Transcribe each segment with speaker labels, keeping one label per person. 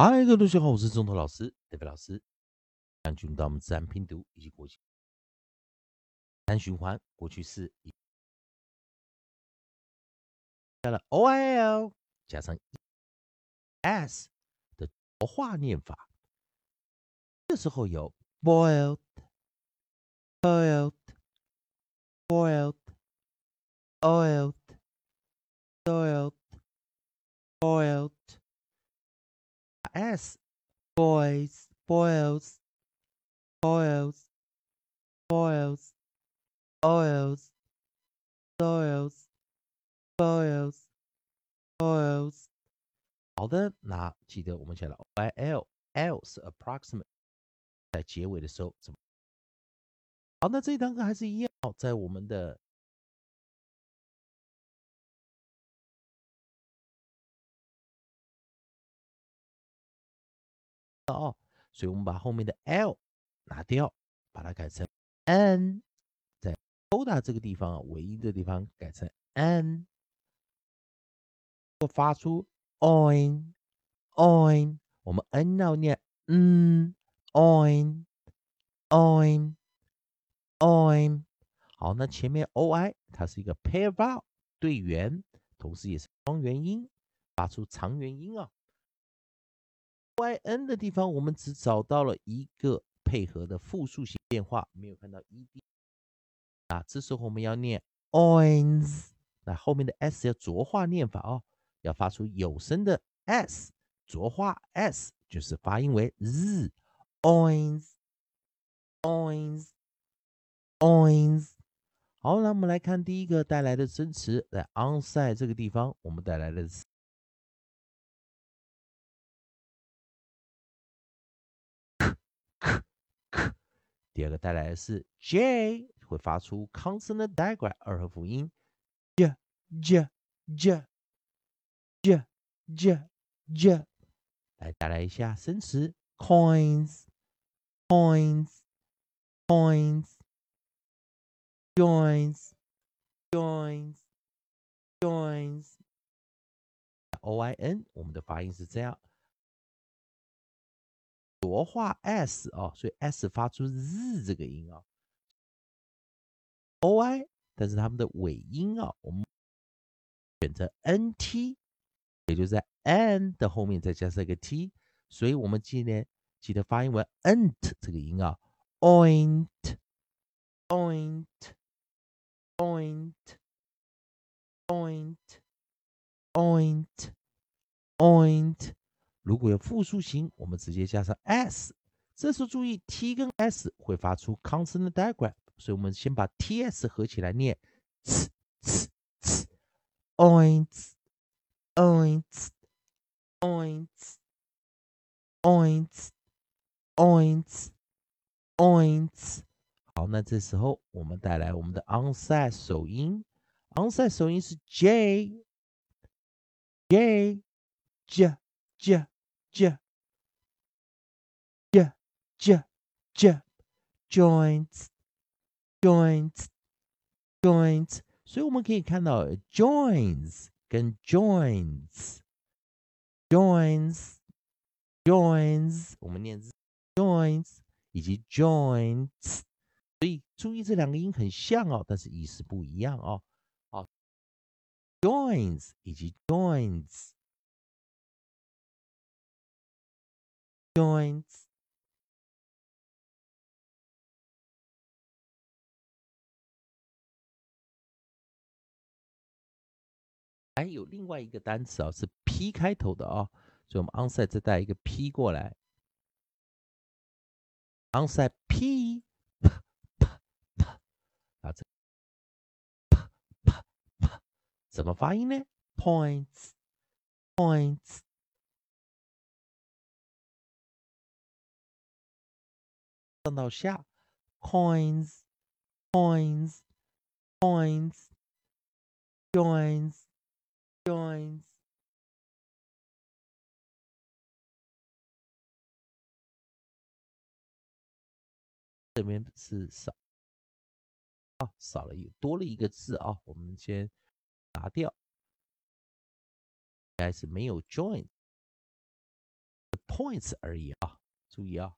Speaker 1: 嗨，各位同学好，我是中头老师，代表老师。将进入到我们自然拼读以及国际单循环过去式，加了 o i l 加上 s 的活化念法。这时候有 boiled、boiled、boiled、oiled、oiled、boiled。s boys boils boils boils oils soils boils boils 好的，那记得我们讲了 y l l 是 approximate，在结尾的时候怎么？好，那这一堂课还是一样，在我们的 哦，所以我们把后面的 l 拿掉，把它改成 n，在 oda 这个地方啊，尾音的地方改成 n，发出 oin oin，我们 n 要念嗯 oin oin oin，好，那前面 oi 它是一个 pair vowel 对元，同时也是双元音，发出长元音啊。Y n 的地方，我们只找到了一个配合的复数型变化，没有看到 e d 啊。这时候我们要念 oins，那后面的 s 要浊化念法哦，要发出有声的 s，浊化 s 就是发音为 z，oins，oins，oins。好，那我们来看第一个带来的生词，在 onside 这个地方，我们带来的是。第二个带来的是 J，会发出 consonant digraph 二合辅音，J J J J J J。来带来一下生词 coins coins coins joins joins joins。O I N，我们的发音是这样。浊化 s 哦，所以 s 发出 z 这个音啊，oi，但是它们的尾音啊，我们选择 nt，也就在 n 的后面再加上一个 t，所以我们记得记得发音为 nt 这个音啊 oint，oint，oint，oint，oint，oint。如果有复数型，我们直接加上 s。这时候注意 t 跟 s 会发出 consonant digraph，所以我们先把 t s 合起来念，ts ts ts oints oints oints oints oints oints。好，那这时候我们带来我们的 onside 首音，onside 首音是 j j j j j j j j joints joints joints，所以我们可以看到 joins 跟 joins joins joins，我们念 joins 以及 joints，所以注意这两个音很像哦，但是意思不一样哦。好，joins 以及 joins。 Joints 还有另外一个单词啊，是 P 开头的啊，所以我们 onside 再带一个 P 过来，onside P，啊这怎么发音呢？Points，points。上到下，coins，coins，coins，joins，joins。这边是少，啊，少了一多了一个字啊，我们先拿掉，应该是没有 join。points 而已啊，注意啊。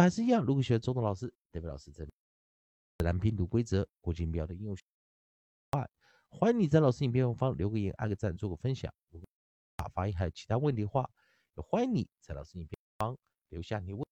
Speaker 1: 还是一样，如果喜欢周董老师、代表老师这里蓝拼读规则、国际音标的应用，欢迎你在老师影片后方留个言、按个赞、做个分享。如果发音还有其他问题的话，也欢迎你在老师影片方留下你问。